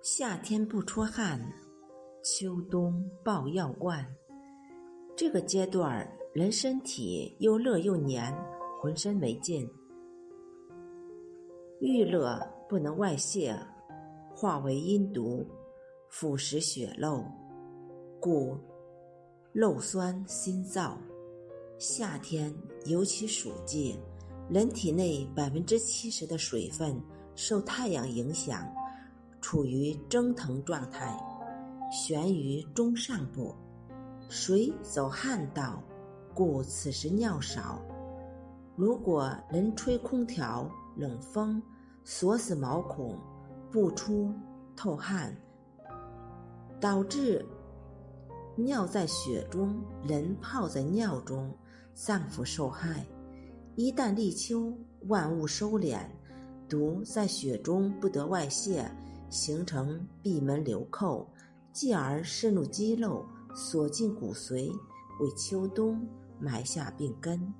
夏天不出汗，秋冬抱药罐。这个阶段，人身体又热又黏，浑身没劲，遇热不能外泄，化为阴毒，腐蚀血肉，故肉酸心燥。夏天尤其暑季，人体内百分之七十的水分受太阳影响。处于蒸腾状态，悬于中上部，水走汗道，故此时尿少。如果人吹空调、冷风，锁死毛孔，不出透汗，导致尿在血中，人泡在尿中，脏腑受害。一旦立秋，万物收敛，毒在血中不得外泄。形成闭门留寇，继而渗入肌肉，锁进骨髓，为秋冬埋下病根。